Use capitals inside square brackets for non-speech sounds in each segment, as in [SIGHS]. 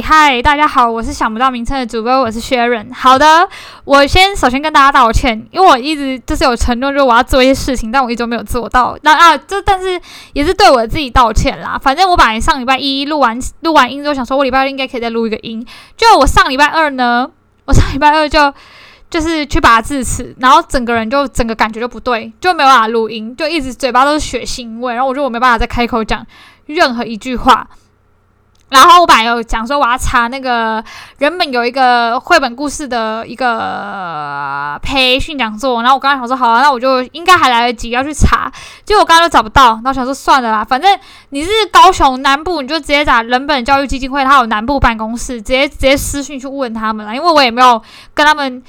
嗨，大家好，我是想不到名称的主播，我是 Sharon。好的，我先首先跟大家道歉，因为我一直就是有承诺，就是我要做一些事情，但我一直没有做到。那啊，这但是也是对我自己道歉啦。反正我本来上礼拜一录完录完音之后，想说我礼拜二应该可以再录一个音。就我上礼拜二呢，[LAUGHS] 我上礼拜二就就是去拔智齿，然后整个人就整个感觉就不对，就没有办法录音，就一直嘴巴都是血腥味，然后我觉得我没办法再开口讲任何一句话。然后我本来有讲说我要查那个原本有一个绘本故事的一个培训讲座，然后我刚刚想说好啊，那我就应该还来得及要去查，结果我刚刚都找不到，然后想说算了啦，反正你是高雄南部，你就直接打人本教育基金会，他有南部办公室，直接直接私讯去问他们啦，因为我也没有跟他们。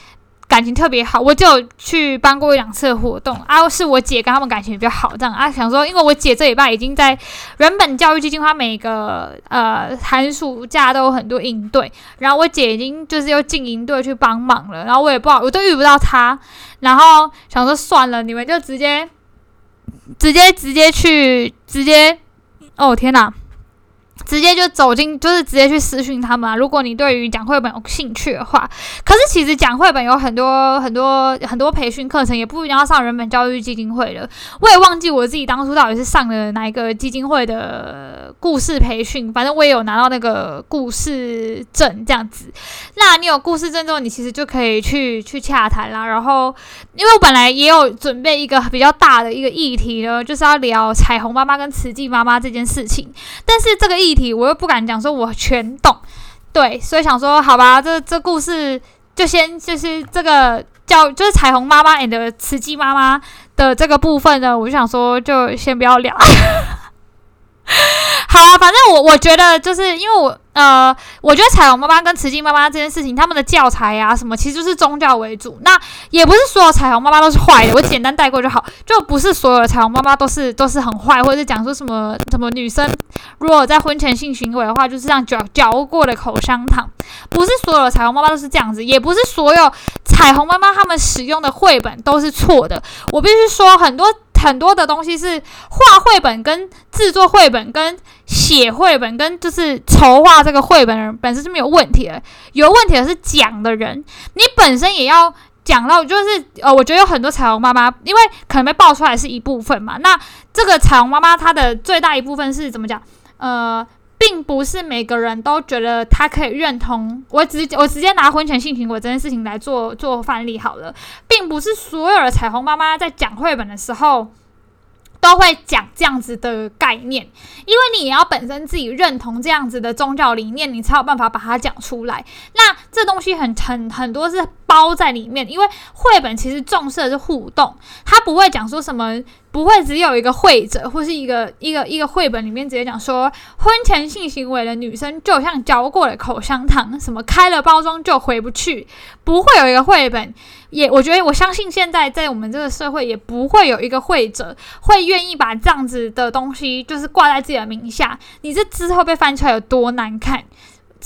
感情特别好，我就去办过一两次活动啊，是我姐跟他们感情比较好，这样啊，想说，因为我姐这礼拜已经在原本教育基金会每个呃寒暑假都有很多营队，然后我姐已经就是又进营队去帮忙了，然后我也不好，我都遇不到她，然后想说算了，你们就直接直接直接去直接，哦天哪！直接就走进，就是直接去私讯他们啊！如果你对于讲绘本有兴趣的话，可是其实讲绘本有很多很多很多培训课程，也不一定要上人本教育基金会的。我也忘记我自己当初到底是上了哪一个基金会的故事培训，反正我也有拿到那个故事证这样子。那你有故事证之后，你其实就可以去去洽谈啦。然后，因为我本来也有准备一个比较大的一个议题呢，就是要聊彩虹妈妈跟慈济妈妈这件事情，但是这个议。题我又不敢讲，说我全懂，对，所以想说好吧，这这故事就先就是这个叫就是彩虹妈妈 and 慈济妈妈的这个部分呢，我就想说就先不要聊。[LAUGHS] 好啊，反正我我觉得就是因为我呃，我觉得彩虹妈妈跟慈济妈妈这件事情，他们的教材啊什么，其实就是宗教为主。那也不是所有彩虹妈妈都是坏的，我简单带过就好，就不是所有的彩虹妈妈都是都是很坏，或者是讲说什么什么女生如果在婚前性行为的话，就是这样嚼嚼过的口香糖，不是所有的彩虹妈妈都是这样子，也不是所有彩虹妈妈他们使用的绘本都是错的。我必须说很多。很多的东西是画绘本、跟制作绘本、跟写绘本、跟就是筹划这个绘本本身是没有问题的，有问题的是讲的人，你本身也要讲到，就是呃，我觉得有很多彩虹妈妈，因为可能被爆出来是一部分嘛，那这个彩虹妈妈她的最大一部分是怎么讲？呃。并不是每个人都觉得他可以认同我直我直接拿婚前性行为这件事情来做做范例好了，并不是所有的彩虹妈妈在讲绘本的时候都会讲这样子的概念，因为你也要本身自己认同这样子的宗教理念，你才有办法把它讲出来。那这东西很很很多是包在里面，因为绘本其实重视的是互动，它不会讲说什么。不会只有一个会者，或是一个一个一个绘本里面直接讲说，婚前性行为的女生就像嚼过了口香糖，什么开了包装就回不去。不会有一个绘本，也我觉得我相信现在在我们这个社会，也不会有一个会者会愿意把这样子的东西就是挂在自己的名下。你这之后被翻出来有多难看？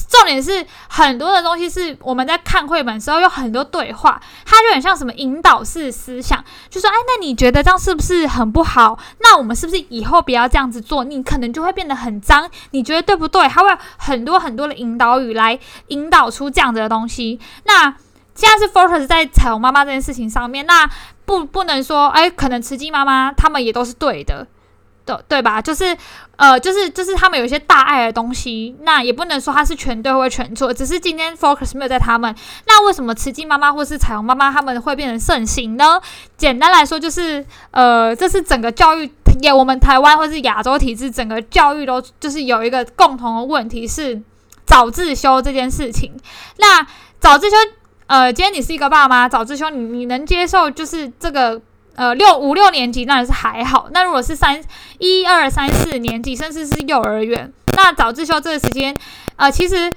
重点是很多的东西是我们在看绘本时候有很多对话，它就很像什么引导式思想，就说：“哎，那你觉得这样是不是很不好？那我们是不是以后不要这样子做？你可能就会变得很脏，你觉得对不对？”它会很多很多的引导语来引导出这样子的东西。那现在是 focus 在彩虹妈妈这件事情上面，那不不能说，哎，可能慈济妈妈他们也都是对的。对对吧？就是，呃，就是就是他们有一些大爱的东西，那也不能说他是全对或全错，只是今天 focus 没有在他们。那为什么慈济妈妈或是彩虹妈妈他们会变成盛行呢？简单来说，就是呃，这是整个教育，也我们台湾或是亚洲体制，整个教育都就是有一个共同的问题是早自修这件事情。那早自修，呃，今天你是一个爸妈，早自修，你你能接受就是这个？呃，六五六年级当然是还好。那如果是三一二三四年级，甚至是幼儿园，那早自修这个时间，呃，其实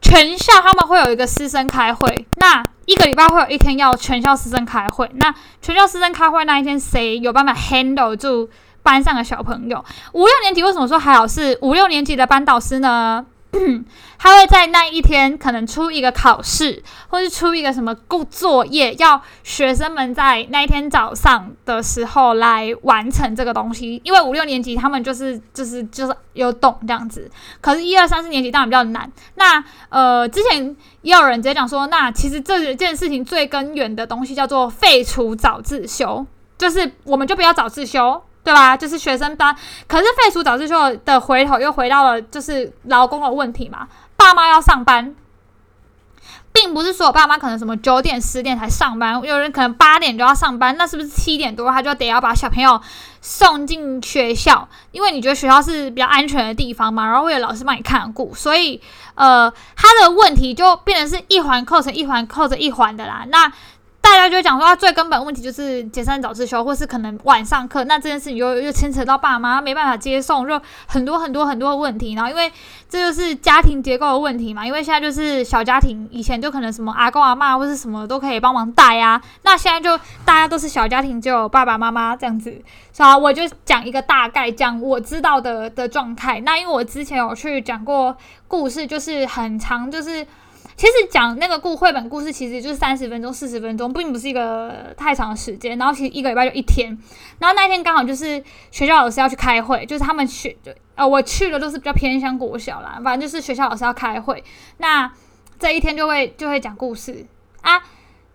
全校他们会有一个师生开会，那一个礼拜会有一天要全校师生开会。那全校师生开会那一天，谁有办法 handle 住班上的小朋友？五六年级为什么说还好？是五六年级的班导师呢？[COUGHS] 他会在那一天可能出一个考试，或是出一个什么故作业，要学生们在那一天早上的时候来完成这个东西。因为五六年级他们就是就是就是有懂这样子，可是，一二三四年级当然比较难。那呃，之前也有人直接讲说，那其实这件事情最根源的东西叫做废除早自修，就是我们就不要早自修。对吧？就是学生班，可是废除早自修的回头又回到了就是劳工的问题嘛。爸妈要上班，并不是说我爸妈可能什么九点十点才上班，有人可能八点就要上班，那是不是七点多他就得要把小朋友送进学校？因为你觉得学校是比较安全的地方嘛，然后会有老师帮你看顾，所以呃，他的问题就变成是一环扣成一环扣着一环的啦。那大家就讲说，他最根本问题就是解散早自修，或是可能晚上课，那这件事情又又牵扯到爸妈没办法接送，就很多很多很多问题。然后因为这就是家庭结构的问题嘛，因为现在就是小家庭，以前就可能什么阿公阿妈或是什么都可以帮忙带啊，那现在就大家都是小家庭，只有爸爸妈妈这样子。好，我就讲一个大概，讲我知道的的状态。那因为我之前有去讲过故事，就是很长，就是。其实讲那个故绘本故事，其实就是三十分钟、四十分钟，并不是一个太长的时间。然后其实一个礼拜就一天。然后那天刚好就是学校老师要去开会，就是他们去，呃，我去的都是比较偏向国小啦，反正就是学校老师要开会。那这一天就会就会讲故事啊，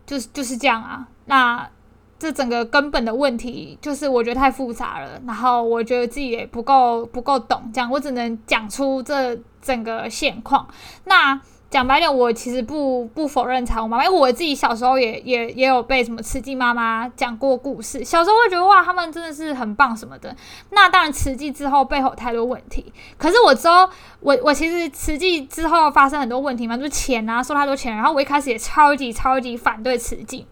就是就是这样啊。那这整个根本的问题就是我觉得太复杂了，然后我觉得自己也不够不够懂，这样我只能讲出这整个现况。那。讲白点，我其实不不否认彩虹妈妈，因为我自己小时候也也也有被什么慈济妈妈讲过故事。小时候会觉得哇，他们真的是很棒什么的。那当然，慈济之后背后有太多问题。可是我之后，我我其实慈济之后发生很多问题嘛，就是钱啊，收太多钱。然后我一开始也超级超级反对慈济，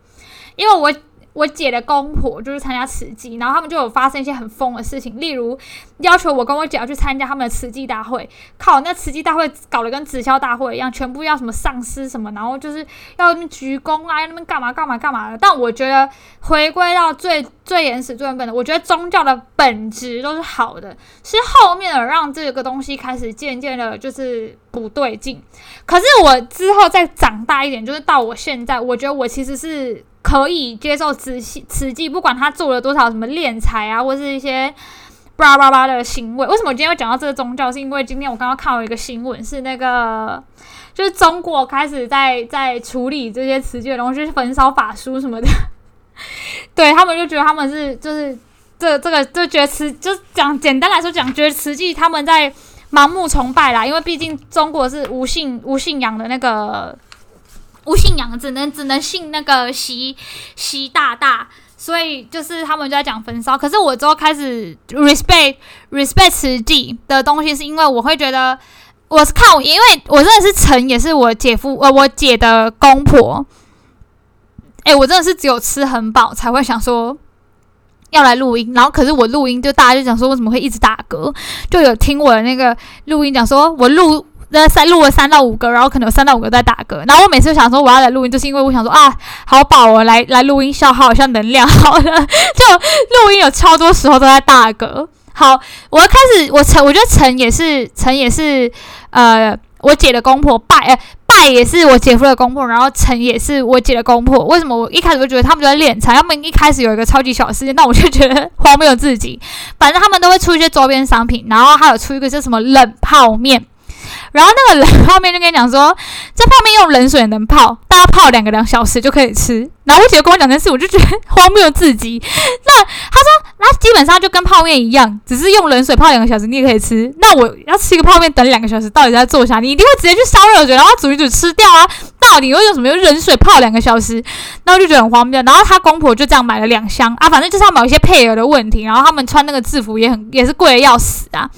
因为我。我姐的公婆就是参加慈济，然后他们就有发生一些很疯的事情，例如要求我跟我姐要去参加他们的慈济大会。靠，那慈济大会搞得跟直销大会一样，全部要什么上司什么，然后就是要那边鞠躬啊，要那边干嘛干嘛干嘛的。但我觉得回归到最最原始、最原本的，我觉得宗教的本质都是好的，是后面的让这个东西开始渐渐的，就是不对劲。可是我之后再长大一点，就是到我现在，我觉得我其实是。可以接受慈禧慈济，不管他做了多少什么敛财啊，或是一些巴拉巴拉的行为。为什么我今天会讲到这个宗教？是因为今天我刚刚看到一个新闻，是那个就是中国开始在在处理这些慈济的东西，焚烧法书什么的。[LAUGHS] 对他们就觉得他们是就是这这个就觉得慈就讲简单来说讲，觉得慈济他们在盲目崇拜啦，因为毕竟中国是无信无信仰的那个。不信仰，只能只能信那个习习大大，所以就是他们就在讲焚烧。可是我之后开始 respect respect 慈济的东西，是因为我会觉得我是看我，因为我真的是陈，也是我姐夫呃我姐的公婆。哎，我真的是只有吃很饱才会想说要来录音，然后可是我录音就大家就讲说为什么会一直打嗝，就有听我的那个录音讲说我录。那三录了三到五个，然后可能有三到五个在打嗝，然后我每次想说我要来录音，就是因为我想说啊，好饱哦，来来录音消耗一下能量，[LAUGHS] 好了，就录音有超多时候都在打嗝。好，我要开始，我陈，我觉得陈也是陈也是，呃，我姐的公婆拜，呃，拜也是我姐夫的公婆，然后陈也是我姐的公婆。为什么我一开始就觉得他们都在敛财？他们一开始有一个超级小事件，那我就觉得荒谬自己。反正他们都会出一些周边商品，然后还有出一个叫什么冷泡面。然后那个冷泡面就跟你讲说，这泡面用冷水能泡，大家泡两个两小时就可以吃。然后我姐跟我讲这件事，我就觉得 [LAUGHS] 荒谬至极。[LAUGHS] 那他说，那基本上就跟泡面一样，只是用冷水泡两个小时，你也可以吃。那我要吃一个泡面等两个小时，到底在做啥？你一定会直接去烧热水，然后煮一煮吃掉啊？到底会用什么用冷水泡两个小时？那我就觉得很荒谬。然后他公婆就这样买了两箱啊，反正就是要买一些配额的问题。然后他们穿那个制服也很也是贵的要死啊。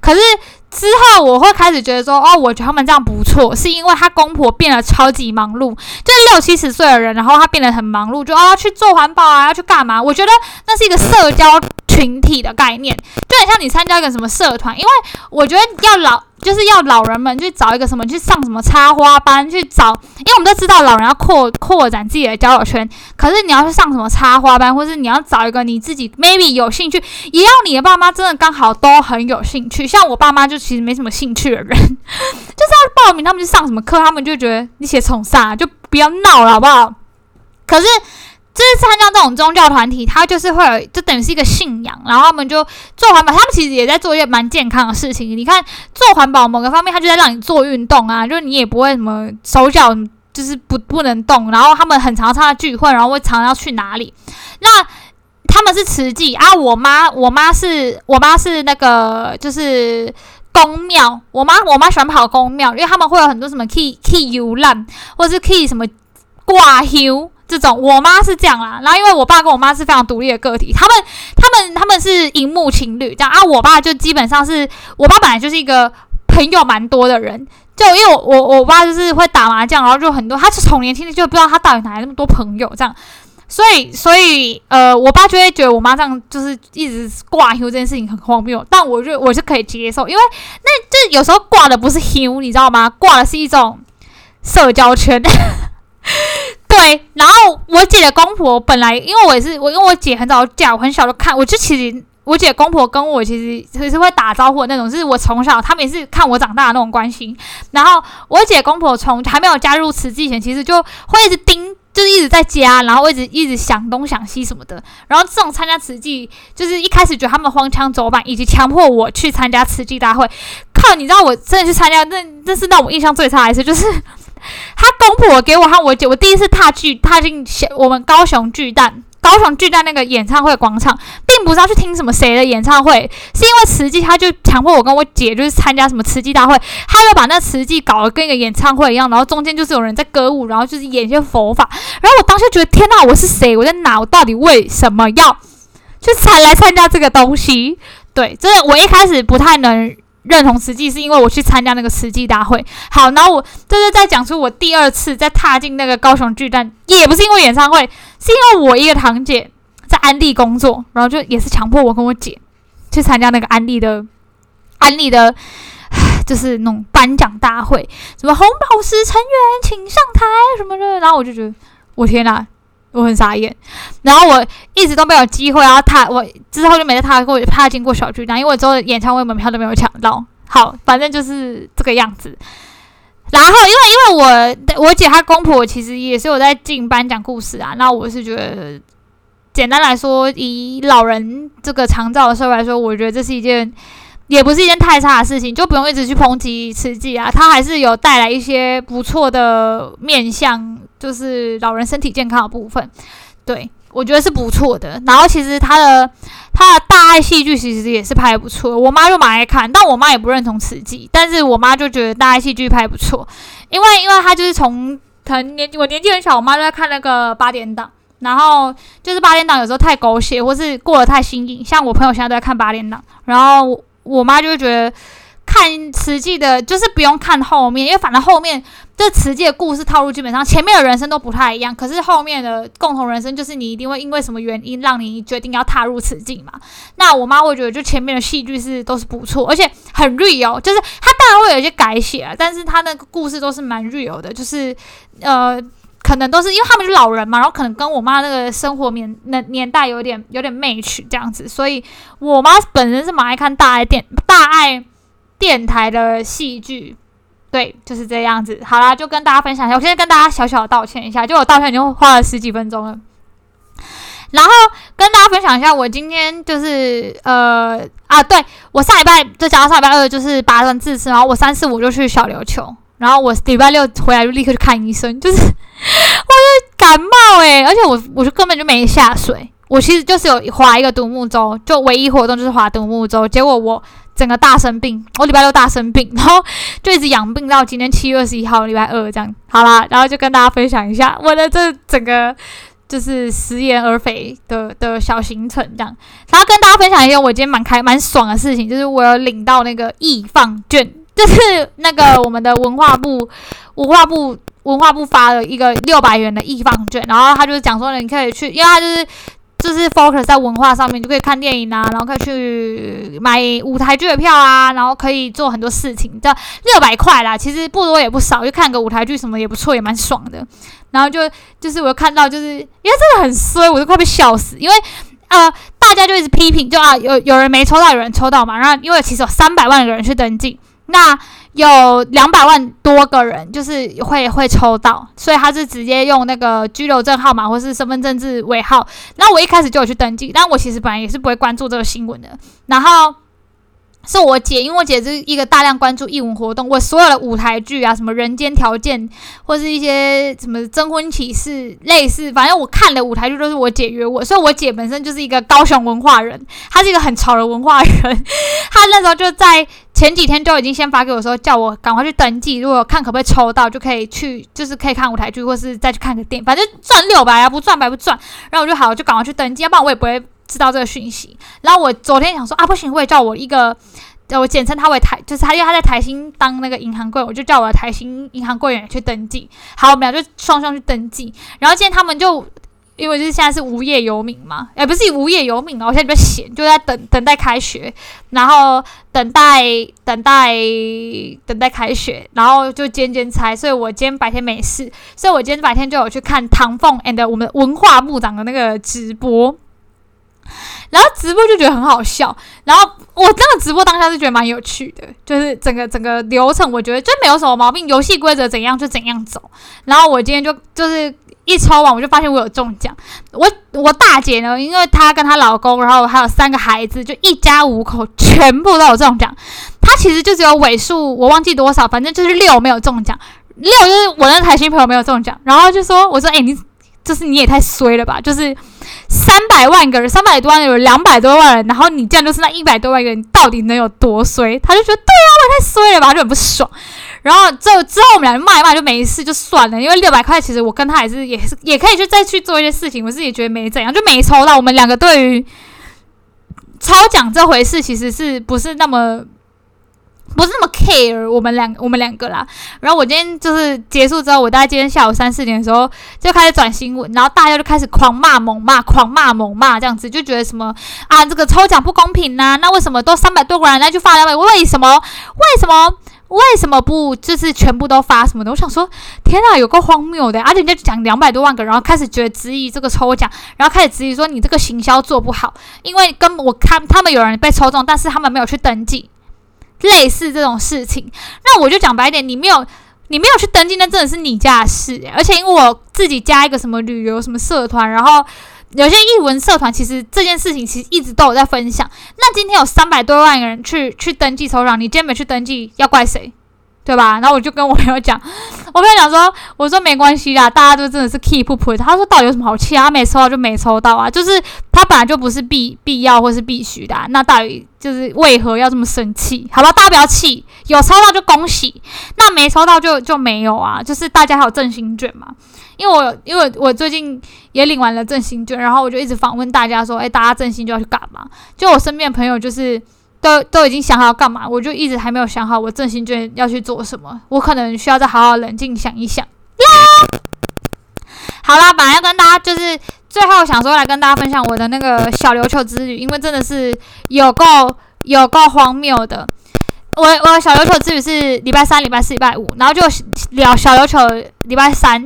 可是。之后我会开始觉得说，哦，我觉得他们这样不错，是因为他公婆变得超级忙碌，就是六七十岁的人，然后他变得很忙碌，就啊去做环保啊，要去干嘛？我觉得那是一个社交群体的概念，就很像你参加一个什么社团，因为我觉得要老就是要老人们去找一个什么，去上什么插花班，去找，因为我们都知道老人要扩扩展自己的交友圈，可是你要去上什么插花班，或是你要找一个你自己 maybe 有兴趣，也要你的爸妈真的刚好都很有兴趣。像我爸妈就其实没什么兴趣的人，[LAUGHS] 就是要报名他们去上什么课，他们就觉得你写从啥，就不要闹了好不好？可是。就是参加这种宗教团体，他就是会有，就等于是一个信仰，然后他们就做环保，他们其实也在做一些蛮健康的事情。你看，做环保某个方面，他就在让你做运动啊，就是你也不会什么手脚就是不不能动。然后他们很常参加聚会，然后会常常要去哪里？那他们是慈济啊，我妈我妈是我妈是那个就是公庙，我妈我妈喜欢跑公庙，因为他们会有很多什么 key key 游览，或者是 key 什么挂休。这种我妈是这样啦，然后因为我爸跟我妈是非常独立的个体，他们他们他们是荧幕情侣这样啊，我爸就基本上是我爸本来就是一个朋友蛮多的人，就因为我我我爸就是会打麻将，然后就很多，他是从年轻的就不知道他到底哪来那么多朋友这样，所以所以呃，我爸就会觉得我妈这样就是一直挂 Q 这件事情很荒谬，但我就我是可以接受，因为那就有时候挂的不是 Q，你知道吗？挂的是一种社交圈。对，然后我姐的公婆本来，因为我也是我，因为我姐很早嫁，我很小就看，我就其实我姐公婆跟我其实其实会打招呼的那种，是我从小他们也是看我长大的那种关系。然后我姐公婆从还没有加入慈济前，其实就会一直盯，就是一直在家，然后一直一直想东想西什么的。然后这种参加慈济，就是一开始觉得他们荒腔走板，以及强迫我去参加慈济大会。靠，你知道我真的去参加，那那是让我印象最差的一次，就是。[LAUGHS] 他公婆给我和我姐，我第一次踏剧踏进我们高雄巨蛋，高雄巨蛋那个演唱会广场，并不是要去听什么谁的演唱会，是因为慈济他就强迫我跟我姐就是参加什么慈济大会，他就把那慈济搞得跟一个演唱会一样，然后中间就是有人在歌舞，然后就是演一些佛法，然后我当时觉得天呐，我是谁？我在哪？我到底为什么要去参来参加这个东西？对，真的，我一开始不太能。认同慈济是因为我去参加那个慈济大会。好，然后我这是在讲出我第二次在踏进那个高雄巨蛋，也不是因为演唱会，是因为我一个堂姐在安利工作，然后就也是强迫我跟我姐去参加那个安利的安利的，就是那种颁奖大会，什么红宝石成员请上台什么的，然后我就觉得我天哪！我很傻眼，然后我一直都没有机会，然后踏我之后就没再踏过，踏经过小巨蛋，因为我之后演唱会门票都没有抢到。好，反正就是这个样子。然后因为因为我我姐她公婆其实也是有在进班讲故事啊，那我是觉得简单来说，以老人这个长照的社会来说，我觉得这是一件。也不是一件太差的事情，就不用一直去抨击慈济啊，它还是有带来一些不错的面向，就是老人身体健康的部分，对我觉得是不错的。然后其实他的他的大爱戏剧其实也是拍的不错，我妈就蛮爱看，但我妈也不认同慈济，但是我妈就觉得大爱戏剧拍不错，因为因为她就是从可能年我年纪很小，我妈就在看那个八点档，然后就是八点档有时候太狗血或是过得太新颖，像我朋友现在都在看八点档，然后。我妈就会觉得看慈济的，就是不用看后面，因为反正后面这慈济的故事套路基本上前面的人生都不太一样，可是后面的共同人生就是你一定会因为什么原因让你决定要踏入慈济嘛。那我妈会觉得就前面的戏剧是都是不错，而且很 real，就是他当然会有一些改写，啊但是他那个故事都是蛮 real 的，就是呃。可能都是因为他们是老人嘛，然后可能跟我妈那个生活年那年代有点有点 match 这样子，所以我妈本身是蛮爱看大爱电大爱电台的戏剧，对，就是这样子。好啦，就跟大家分享一下，我现在跟大家小小的道歉一下，就我道歉已经花了十几分钟了。然后跟大家分享一下，我今天就是呃啊，对我上礼拜就讲到上礼拜二就是拔完智齿，然后我三四五就去小琉球。然后我礼拜六回来就立刻去看医生，就是我就感冒诶，而且我我就根本就没下水，我其实就是有划一个独木舟，就唯一活动就是划独木舟，结果我整个大生病，我礼拜六大生病，[LAUGHS] 然后就一直养病到今天七月二十一号礼拜二这样，好啦，然后就跟大家分享一下我的这整个就是食言而肥的的小行程这样，然后跟大家分享一件我今天蛮开蛮爽的事情，就是我有领到那个易放券。就是那个我们的文化部，文化部文化部发了一个六百元的易放券，然后他就是讲说，你可以去，因为他就是就是 focus 在文化上面，就可以看电影啊，然后可以去买舞台剧的票啊，然后可以做很多事情。这六百块啦，其实不多也不少，就看个舞台剧什么也不错，也蛮爽的。然后就就是我看到，就是因为真的很衰，我都快被笑死。因为呃，大家就一直批评，就啊有有人没抽到，有人抽到嘛。然后因为其实有三百万个人去登记，那。有两百万多个人，就是会会抽到，所以他是直接用那个居留证号码或是身份证字尾号。那我一开始就有去登记，但我其实本来也是不会关注这个新闻的。然后。是我姐，因为我姐是一个大量关注艺文活动，我所有的舞台剧啊，什么人间条件，或是一些什么征婚启事，类似，反正我看的舞台剧都是我姐约我，所以我姐本身就是一个高雄文化人，她是一个很潮的文化人，她那时候就在前几天就已经先发给我说，叫我赶快去登记，如果看可不可以抽到，就可以去，就是可以看舞台剧，或是再去看个电影，反正赚六百啊，不赚白不赚，然后我就好，就赶快去登记，要不然我也不会。知道这个讯息，然后我昨天想说啊，不行，我也叫我一个，我简称他为台，就是他因为他在台新当那个银行柜，我就叫我的台新银行柜员去登记。好，我们俩就双双去登记。然后今天他们就因为就是现在是无业游民嘛，哎，不是无业游民啊，我现在比较闲，就在等等待开学，然后等待等待等待开学，然后就兼兼差，所以我今天白天没事，所以我今天白天就有去看唐凤 and 我们文化部长的那个直播。然后直播就觉得很好笑，然后我真的直播当下是觉得蛮有趣的，就是整个整个流程我觉得就没有什么毛病，游戏规则怎样就怎样走。然后我今天就就是一抽完我就发现我有中奖，我我大姐呢，因为她跟她老公，然后还有三个孩子，就一家五口全部都有中奖。她其实就只有尾数我忘记多少，反正就是六没有中奖，六就是我那台新朋友没有中奖。然后就说我说哎你。就是你也太衰了吧！就是三百万个人，三百多万有两百多万人，然后你这样就是那一百多万个人，到底能有多衰？他就觉得对啊，我太衰了吧，就很不爽。然后之之后我们俩骂一骂就没事，就算了。因为六百块其实我跟他也是也是也可以去再去做一些事情，我自己觉得没怎样，就没抽到。我们两个对于抽奖这回事，其实是不是那么？不是那么 care 我们两我们两个啦，然后我今天就是结束之后，我大概今天下午三四点的时候就开始转新闻，然后大家就开始狂骂猛骂，狂骂猛骂这样子，就觉得什么啊这个抽奖不公平呐，那为什么都三百多个人那就发两百？为什么为什么为什么不就是全部都发什么的？我想说天啊，有个荒谬的，而且人家讲两百多万个，然后开始觉得质疑这个抽奖，然后开始质疑说你这个行销做不好，因为跟我看他们有人被抽中，但是他们没有去登记。类似这种事情，那我就讲白点，你没有，你没有去登记，那真的是你家的事。而且因为我自己加一个什么旅游什么社团，然后有些译文社团，其实这件事情其实一直都有在分享。那今天有三百多万人去去登记抽奖，你今天没去登记，要怪谁？对吧？然后我就跟我朋友讲，[LAUGHS] 我朋友讲说，我说没关系啦，大家都真的是 keep put。他说到底有什么好气啊？他没抽到就没抽到啊，就是他本来就不是必必要或是必须的。那到底就是为何要这么生气？好吧，大家不要气，有抽到就恭喜，那没抽到就就没有啊。就是大家还有振兴卷嘛？因为我因为我最近也领完了振兴卷，然后我就一直访问大家说，哎，大家振兴就要去干嘛？就我身边朋友就是。都都已经想好要干嘛，我就一直还没有想好我振兴券要去做什么，我可能需要再好好冷静想一想。好啦，本来要跟大家就是最后想说来跟大家分享我的那个小琉球之旅，因为真的是有够有够荒谬的。我我小琉球之旅是礼拜三、礼拜四、礼拜五，然后就聊小琉球礼拜三，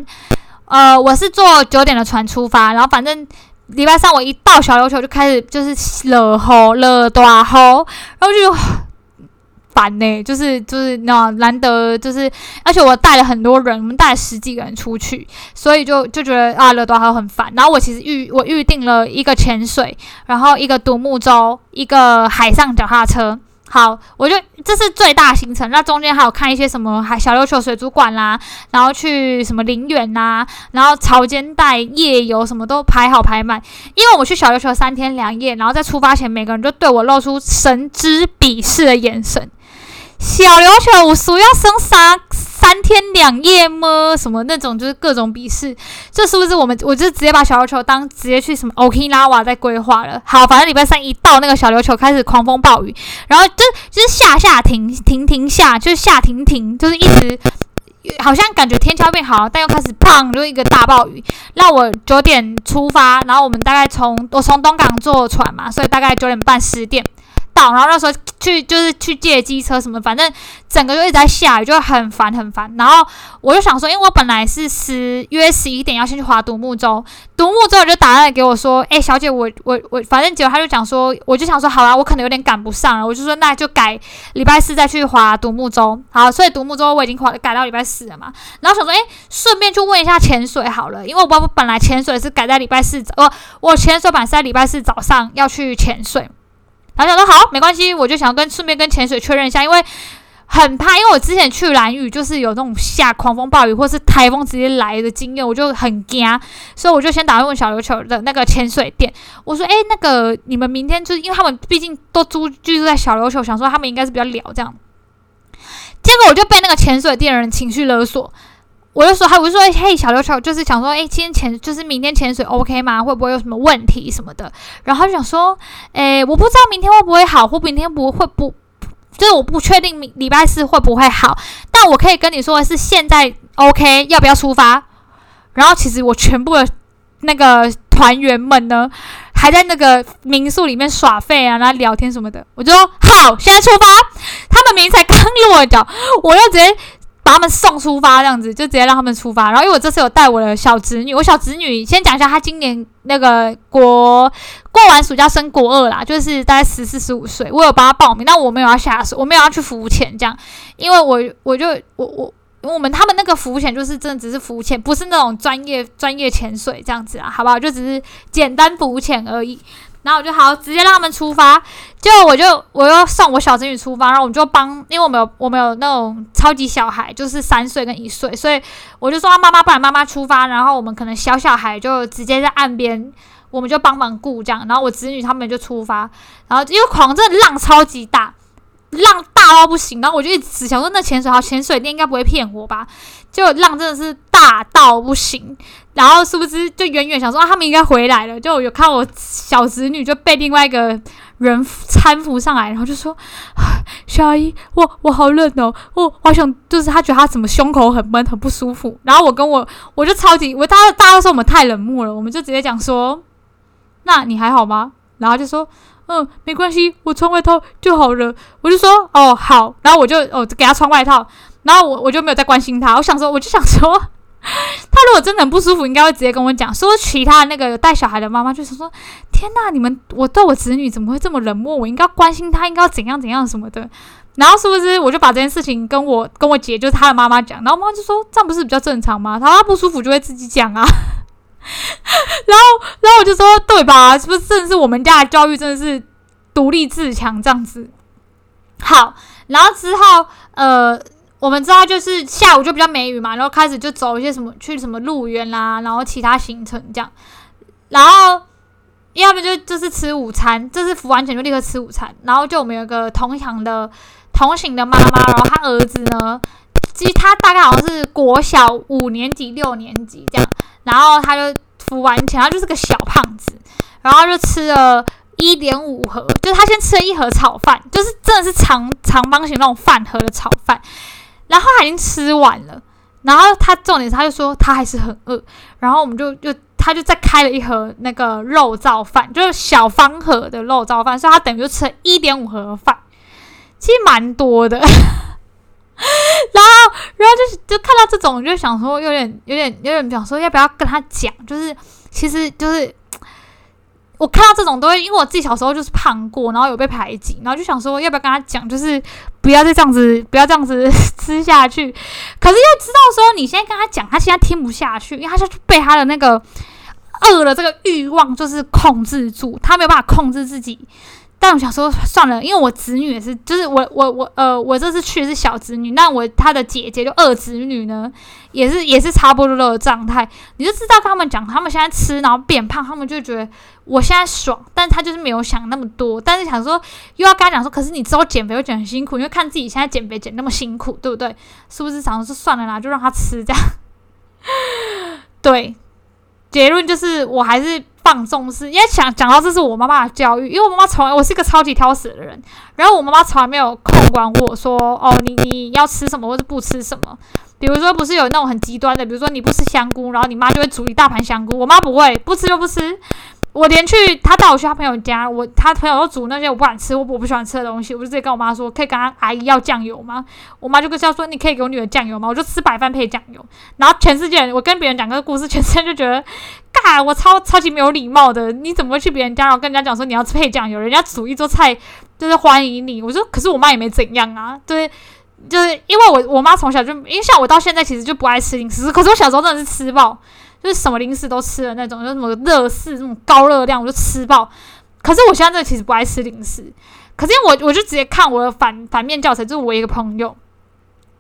呃，我是坐九点的船出发，然后反正。礼拜三我一到小琉球就开始就是热吼热大吼，然后就烦呢，就是就是那难得就是，而且我带了很多人，我们带了十几个人出去，所以就就觉得啊热大吼很烦。然后我其实预我预定了一个潜水，然后一个独木舟，一个海上脚踏车。好，我就这是最大行程。那中间还有看一些什么还小琉球水族馆啦，然后去什么陵园啦，然后潮间带夜游什么都排好排满。因为我去小琉球三天两夜，然后在出发前，每个人就对我露出神之鄙视的眼神。小琉球我说要生三三天两夜吗？什么那种就是各种鄙视，这是不是我们我就直接把小琉球当直接去什么 Okinawa 在规划了？好，反正礼拜三一到那个小琉球开始狂风暴雨，然后就就是下下停停停下，就是下停停，就是一直好像感觉天气要变好，但又开始砰，就一个大暴雨。那我九点出发，然后我们大概从我从东港坐船嘛，所以大概九点半十点。然后那时候去就是去借机车什么，反正整个就一直在下雨，就很烦很烦。然后我就想说，因为我本来是十约十一点要先去划独木舟，独木舟我就打来给我说：“哎，小姐，我我我，反正结果他就讲说，我就想说，好啦，我可能有点赶不上了，我就说那就改礼拜四再去划独木舟。好，所以独木舟我已经划改到礼拜四了嘛。然后想说，哎，顺便就问一下潜水好了，因为我我本来潜水是改在礼拜四，我我潜水板是在礼拜四早上要去潜水。然后想说好，没关系，我就想跟顺便跟潜水确认一下，因为很怕，因为我之前去蓝屿就是有那种下狂风暴雨或是台风直接来的经验，我就很惊，所以我就先打电话问小琉球的那个潜水店，我说：“哎，那个你们明天就是因为他们毕竟都租居住在小琉球，想说他们应该是比较聊这样。”结果我就被那个潜水店的人情绪勒索。我就说，他我就说，嘿，小刘球就是想说，哎，今天潜就是明天潜水 OK 吗？会不会有什么问题什么的？然后他就想说，哎，我不知道明天会不会好，或明天不会不，就是我不确定礼拜四会不会好。但我可以跟你说的是，现在 OK，要不要出发？然后其实我全部的那个团员们呢，还在那个民宿里面耍废啊，然后聊天什么的。我就说好，现在出发。他们明明才刚落脚，我又直接。把他们送出发，这样子就直接让他们出发。然后，因为我这次有带我的小侄女，我小侄女先讲一下，她今年那个国过完暑假升国二啦，就是大概十四十五岁。我有帮她报名，但我没有要下水，我没有要去浮潜这样，因为我我就我我我们他们那个浮潜就是真的只是浮潜，不是那种专业专业潜水这样子啊，好不好？就只是简单浮潜而已。然后我就好，直接让他们出发。就我就我要送我小侄女出发，然后我们就帮，因为我们有我们有那种超级小孩，就是三岁跟一岁，所以我就说妈妈不然妈妈出发，然后我们可能小小孩就直接在岸边，我们就帮忙顾这样。然后我侄女他们就出发，然后因为狂真的浪超级大，浪大到不行。然后我就一直想说，那潜水好，潜水店应该不会骗我吧？就浪真的是大到不行。然后是不是就远远想说啊，他们应该回来了？就有看我小侄女就被另外一个人搀扶上来，然后就说：“ [SIGHS] 小阿姨，我我好冷哦，我好想就是他觉得他怎么胸口很闷很不舒服。”然后我跟我我就超级我大大家都说我们太冷漠了，我们就直接讲说：“那你还好吗？”然后就说：“嗯，没关系，我穿外套就好了。”我就说：“哦，好。”然后我就哦给他穿外套，然后我我就没有再关心他。我想说，我就想说。[LAUGHS] [LAUGHS] 他如果真的很不舒服，应该会直接跟我讲。说其他那个带小孩的妈妈就是说：“天哪，你们我对我子女怎么会这么冷漠？我应该关心他，应该要怎样怎样什么的。”然后是不是我就把这件事情跟我跟我姐，就是他的妈妈讲，然后妈妈就说：“这样不是比较正常吗？他不舒服就会自己讲啊。” [LAUGHS] 然后，然后我就说：“对吧？是不是真的是我们家的教育真的是独立自强这样子？”好，然后之后呃。我们知道，就是下午就比较没雨嘛，然后开始就走一些什么去什么路园啦，然后其他行程这样，然后要不就就是吃午餐，这是服完钱就立刻吃午餐，然后就我们有个同行的同行的妈妈，然后她儿子呢，其实他大概好像是国小五年级六年级这样，然后他就服完钱，他就是个小胖子，然后就吃了一点五盒，就是他先吃了一盒炒饭，就是真的是长长方形那种饭盒的炒饭。然后他已经吃完了，然后他重点是他就说他还是很饿，然后我们就就他就再开了一盒那个肉燥饭，就是小方盒的肉燥饭，所以他等于就吃了一点五盒饭，其实蛮多的。[LAUGHS] 然后然后就是就看到这种，就想说有点有点有点想说要不要跟他讲，就是其实就是。我看到这种都会，因为我自己小时候就是胖过，然后有被排挤，然后就想说要不要跟他讲，就是不要再这样子，不要这样子 [LAUGHS] 吃下去。可是又知道说你现在跟他讲，他现在听不下去，因为他就被他的那个饿的这个欲望就是控制住，他没有办法控制自己。但我想说算了，因为我侄女也是，就是我我我呃，我这次去是小侄女，那我她的姐姐就二侄女呢，也是也是差不多的状态。你就知道跟他们讲，他们现在吃然后变胖，他们就觉得我现在爽，但他就是没有想那么多，但是想说又要跟他讲说，可是你之后减肥会减很辛苦，因为看自己现在减肥减那么辛苦，对不对？是不是想说算了啦，就让他吃这样？[LAUGHS] 对，结论就是我还是。放纵是，因为想讲到这是我妈妈的教育，因为我妈妈从来我是一个超级挑食的人，然后我妈妈从来没有控管我说哦，你你要吃什么或者不吃什么，比如说不是有那种很极端的，比如说你不吃香菇，然后你妈就会煮一大盘香菇。我妈不会，不吃就不吃。我连去他带我去他朋友家，我他朋友都煮那些我不敢吃，我我不喜欢吃的东西，我就直接跟我妈说，可以跟他阿姨要酱油吗？我妈就跟他说，你可以给我女儿酱油吗？我就吃白饭配酱油。然后全世界人，我跟别人讲个故事，全世界就觉得，嘎，我超超级没有礼貌的，你怎么会去别人家，然后跟人家讲说你要吃配酱油？人家煮一桌菜就是欢迎你。我说，可是我妈也没怎样啊，对，就是因为我我妈从小就，因为像我到现在其实就不爱吃零食，可是我小时候真的是吃爆。就是什么零食都吃的那种，就什么乐事那种高热量，我就吃爆。可是我现在这其实不爱吃零食，可是我我就直接看我的反反面教材，就是我一个朋友，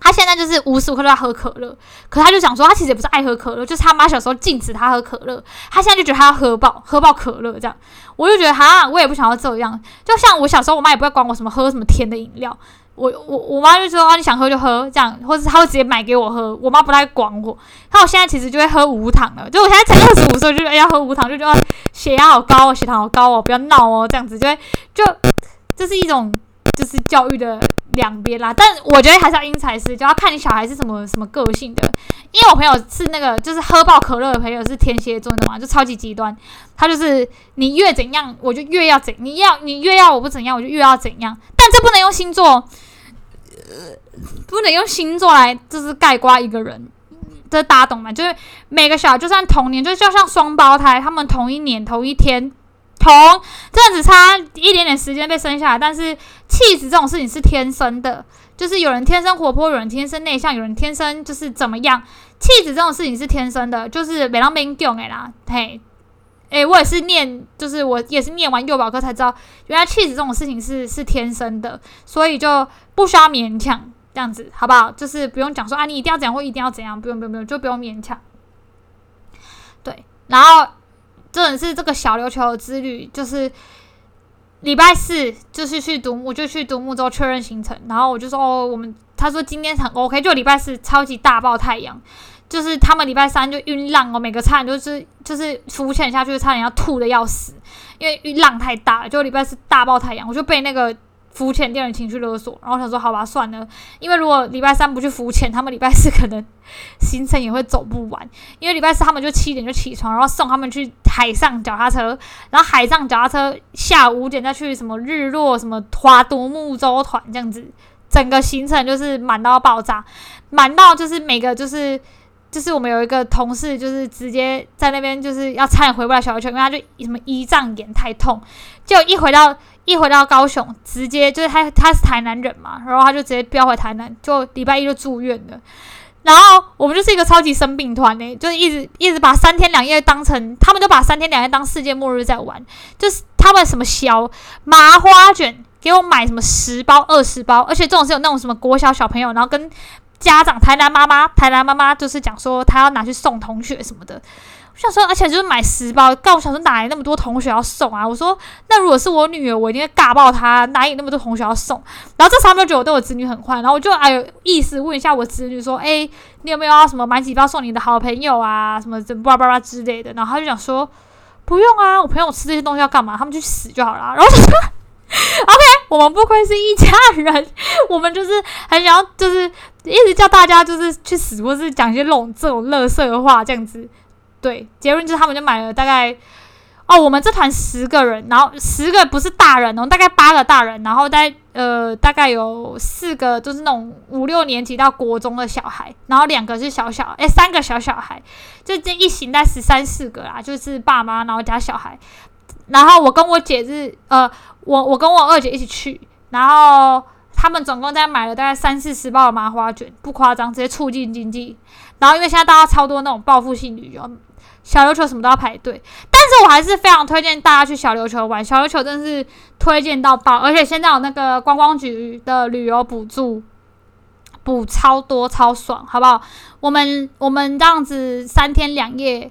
他现在就是无时无刻都在喝可乐，可他就想说，他其实也不是爱喝可乐，就是他妈小时候禁止他喝可乐，他现在就觉得他要喝爆喝爆可乐这样，我就觉得哈，我也不想要这样，就像我小时候，我妈也不会管我什么喝什么甜的饮料。我我我妈就说啊，你想喝就喝，这样，或者她会直接买给我喝。我妈不太管我。那我现在其实就会喝无糖了，就我现在才二十五岁，就哎呀喝无糖，就觉得血压好高哦，血糖好高哦，不要闹哦，这样子就会就这是一种就是教育的两边啦。但我觉得还是要因材施，就要看你小孩是什么什么个性的。因为我朋友是那个就是喝爆可乐的朋友是天蝎座的嘛，就超级极端。他就是你越怎样，我就越要怎，你要你越要我不怎样，我就越要怎样。但这不能用星座。呃不能用星座来就是概括一个人，这大家懂吗？就是每个小孩就算同年，就就像双胞胎，他们同一年同一天同，这样子差一点点时间被生下来，但是气质这种事情是天生的，就是有人天生活泼，有人天生内向，有人天生就是怎么样，气质这种事情是天生的，就是没让别人讲的啦，嘿。诶，我也是念，就是我也是念完幼保科才知道，原来气质这种事情是是天生的，所以就不需要勉强这样子，好不好？就是不用讲说啊，你一定要怎样或一定要怎样，不用不用不用，就不用勉强。对，然后这种是这个小琉球之旅，就是礼拜四就是去独木，就去独木舟确认行程，然后我就说哦，我们他说今天很 OK，就礼拜四超级大爆太阳。就是他们礼拜三就晕浪哦，每个差点就是就是浮潜下去差点要吐的要死，因为晕浪太大了。就礼拜四大爆太阳，我就被那个浮潜店人情绪勒索，然后想说好吧算了，因为如果礼拜三不去浮潜，他们礼拜四可能行程也会走不完。因为礼拜四他们就七点就起床，然后送他们去海上脚踏车，然后海上脚踏车下午五点再去什么日落什么花独木舟团这样子，整个行程就是满到爆炸，满到就是每个就是。就是我们有一个同事，就是直接在那边就是要差点回不了小琉球，因为他就什么胰脏炎太痛，就一回到一回到高雄，直接就是他他是台南人嘛，然后他就直接飙回台南，就礼拜一就住院了。然后我们就是一个超级生病团呢，就是一直一直把三天两夜当成，他们就把三天两夜当世界末日在玩，就是他们什么小麻花卷给我买什么十包二十包，而且这种是有那种什么国小小朋友，然后跟。家长台南妈妈，台南妈妈就是讲说，她要拿去送同学什么的。我想说，而且就是买十包，告我想说哪来那么多同学要送啊？我说，那如果是我女儿，我一定会尬爆她，哪有那么多同学要送？然后这时候他们就觉得我对我子女很坏，然后我就哎有意思问一下我子女说，哎，你有没有什么买几包送你的好朋友啊？什么这叭叭叭之类的？然后他就讲说，不用啊，我朋友吃这些东西要干嘛？他们去死就好了。然后我说，[LAUGHS] OK，我们不愧是一家人，[LAUGHS] 我们就是很想要就是。一直叫大家就是去死，或是讲一些这种这种乐色的话，这样子。对，结论就是他们就买了大概哦，我们这团十个人，然后十个不是大人哦，大概八个大人，然后在呃大概有四个就是那种五六年级到国中的小孩，然后两个是小小，哎，三个小小孩，就这一行在十三四个啦，就是爸妈然后加小孩，然后我跟我姐是呃，我我跟我二姐一起去，然后。他们总共在买了大概三四十包的麻花卷，不夸张，直接促进经济。然后因为现在大家超多那种报复性旅游，小琉球什么都要排队。但是我还是非常推荐大家去小琉球玩，小琉球真是推荐到爆，而且现在有那个观光局的旅游补助，补超多超爽，好不好？我们我们这样子三天两夜，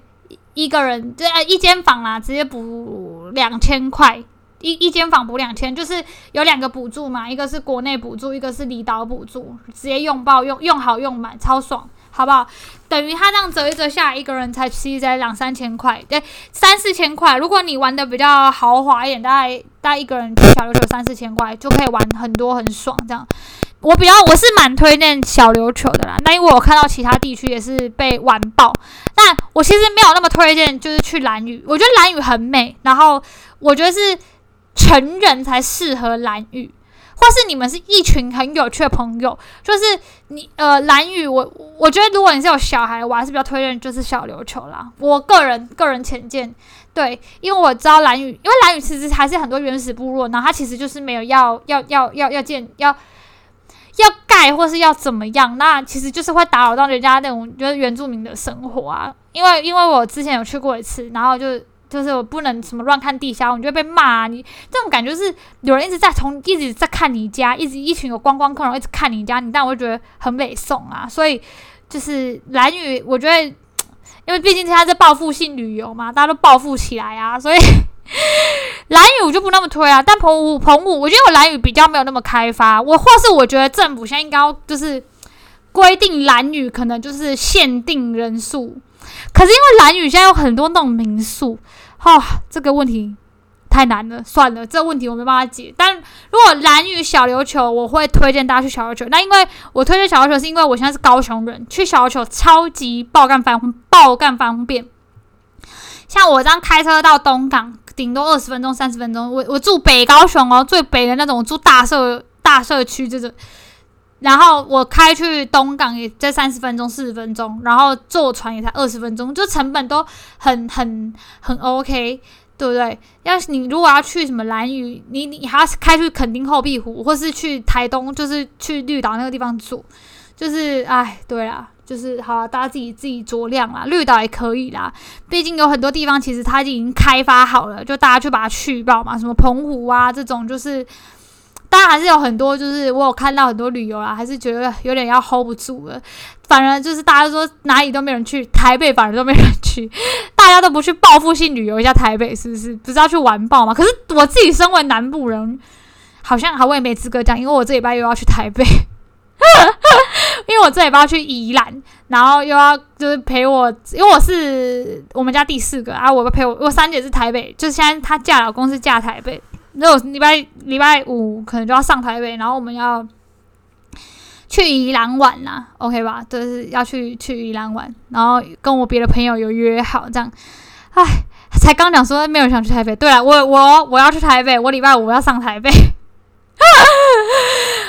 一个人这一间房啦，直接补两千块。一一间房补两千，就是有两个补助嘛，一个是国内补助，一个是离岛补助，直接用爆用用好用满，超爽，好不好？等于他这样折一折下来，一个人才其实才两三千块，对，三四千块。如果你玩的比较豪华一点，大概大概一个人去小琉球三四千块就可以玩很多很爽这样。我比较我是蛮推荐小琉球的啦，那因为我看到其他地区也是被玩爆，但我其实没有那么推荐，就是去蓝屿。我觉得蓝屿很美，然后我觉得是成人才适合蓝雨，或是你们是一群很有趣的朋友，就是你呃蓝雨，我我觉得如果你是有小孩，我还是比较推荐就是小琉球啦。我个人个人浅见，对，因为我知道蓝雨，因为蓝雨其实还是很多原始部落，然后它其实就是没有要要要要要建要。要盖或是要怎么样？那其实就是会打扰到人家那种就是原住民的生活啊。因为因为我之前有去过一次，然后就就是我不能什么乱看地下，你就被骂啊。你这种感觉是有人一直在从一直在看你家，一直一群有观光客然后一直看你家，你但我就觉得很美送啊。所以就是蓝屿，我觉得因为毕竟现在在报复性旅游嘛，大家都报复起来啊，所以。蓝屿我就不那么推啊，但澎湖澎湖，我觉得我蓝屿比较没有那么开发，我或是我觉得政府现在应该就是规定蓝屿可能就是限定人数，可是因为蓝屿现在有很多那种民宿，哈，这个问题太难了，算了，这个问题我没办法解。但如果蓝屿小琉球，我会推荐大家去小琉球。那因为我推荐小琉球，是因为我现在是高雄人，去小琉球超级爆干方爆干方便，像我这样开车到东港。顶多二十分钟、三十分钟。我我住北高雄哦，最北的那种，住大社大社区这种。然后我开去东港也在三十分钟、四十分钟，然后坐船也才二十分钟，就成本都很很很 OK，对不对？要是你如果要去什么蓝屿，你你还要开去垦丁后壁湖，或是去台东，就是去绿岛那个地方住，就是哎，对啊。就是好，大家自己自己酌量啦。绿岛也可以啦，毕竟有很多地方其实它已经开发好了，就大家去把它去爆嘛。什么澎湖啊这种，就是当然还是有很多，就是我有看到很多旅游啦，还是觉得有点要 hold 不住了。反而就是大家说哪里都没人去，台北反而都没人去，大家都不去报复性旅游一下台北，是不是？不是要去玩爆吗？可是我自己身为南部人，好像好我也没资格讲，因为我这礼拜又要去台北。[LAUGHS] 因为我这礼拜要去宜兰，然后又要就是陪我，因为我是我们家第四个啊，我陪我我三姐是台北，就是现在她嫁老公是嫁台北，那我礼拜礼拜五可能就要上台北，然后我们要去宜兰玩啦，OK 吧？就是要去去宜兰玩，然后跟我别的朋友有约好这样，哎，才刚讲说没有想去台北，对了，我我我要去台北，我礼拜五要上台北。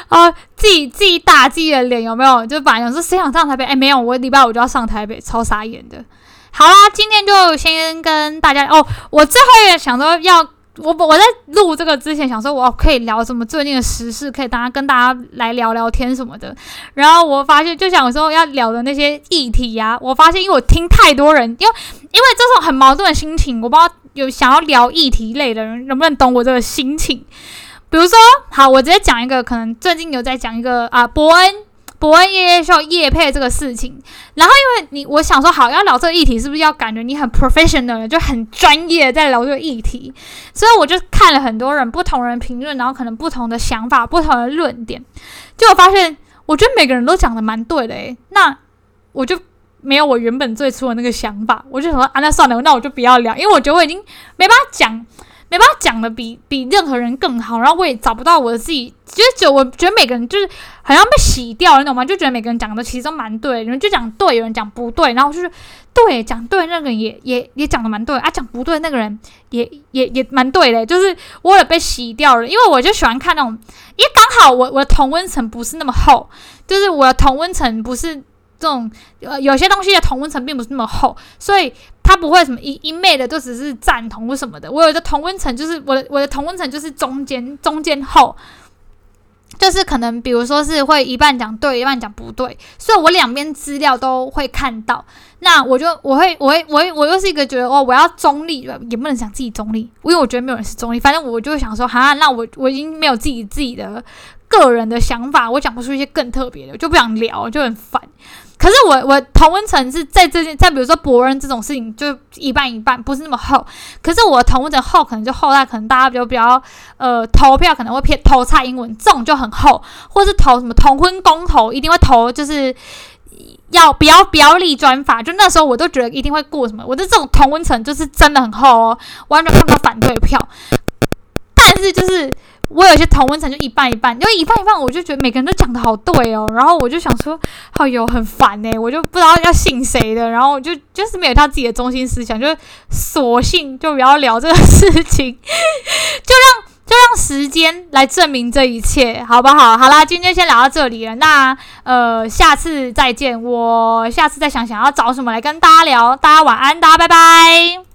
啊，[LAUGHS] 自己自己打自己的脸有没有？就反正说谁想上台北？哎，没有，我礼拜五就要上台北，超傻眼的。好啦，今天就先跟大家哦，我最后也想说要我我在录这个之前想说我可以聊什么最近的时事，可以大家跟大家来聊聊天什么的。然后我发现就想说要聊的那些议题呀，我发现因为我听太多人，因为因为这种很矛盾的心情，我不知道有想要聊议题类的人能不能懂我这个心情。比如说，好，我直接讲一个，可能最近有在讲一个啊，伯恩伯恩夜夜秀夜配这个事情。然后，因为你我想说，好要聊这个议题，是不是要感觉你很 professional，就很专业在聊这个议题？所以我就看了很多人不同人评论，然后可能不同的想法、不同的论点，就我发现，我觉得每个人都讲的蛮对的诶。那我就没有我原本最初的那个想法，我就想说啊，那算了，那我就不要聊，因为我觉得我已经没办法讲。没办法讲的比比任何人更好，然后我也找不到我自己，就是就我觉得每个人就是好像被洗掉，你懂吗？就觉得每个人讲的其实都蛮对，有人就讲对，有人讲不对，然后就是对讲对那个人也也也讲的蛮对啊，讲不对那个人也也也蛮对的，就是我也被洗掉了，因为我就喜欢看那种，因为刚好我我的同温层不是那么厚，就是我的同温层不是这种呃有些东西的同温层并不是那么厚，所以。他不会什么一一昧的都只是赞同或什么的，我有的同温层就是我的我的同温层就是中间中间厚，就是可能比如说是会一半讲对一半讲不对，所以我两边资料都会看到。那我就我会我会我会我又是一个觉得哦我要中立，也不能讲自己中立，因为我觉得没有人是中立。反正我就想说哈，那我我已经没有自己自己的个人的想法，我讲不出一些更特别的，我就不想聊，就很烦。可是我我同温层是在这件，在比如说博恩这种事情，就一半一半，不是那么厚。可是我同温层厚，可能就厚在可能大家比较比较呃投票可能会偏投蔡英文这种就很厚，或是投什么同婚公投一定会投，就是要不要不要立专法，就那时候我都觉得一定会过什么。我的这种同温层就是真的很厚哦，完全看不到反对票。但是就是我有些同温层就一半一半，因为一半一半，我就觉得每个人都讲的好对哦，然后我就想说，好哟，很烦呢，我就不知道要信谁的，然后我就就是没有他自己的中心思想，就索性就不要聊这个事情，就让就让时间来证明这一切，好不好？好啦，今天先聊到这里了，那呃，下次再见，我下次再想想要找什么来跟大家聊，大家晚安，大家拜拜。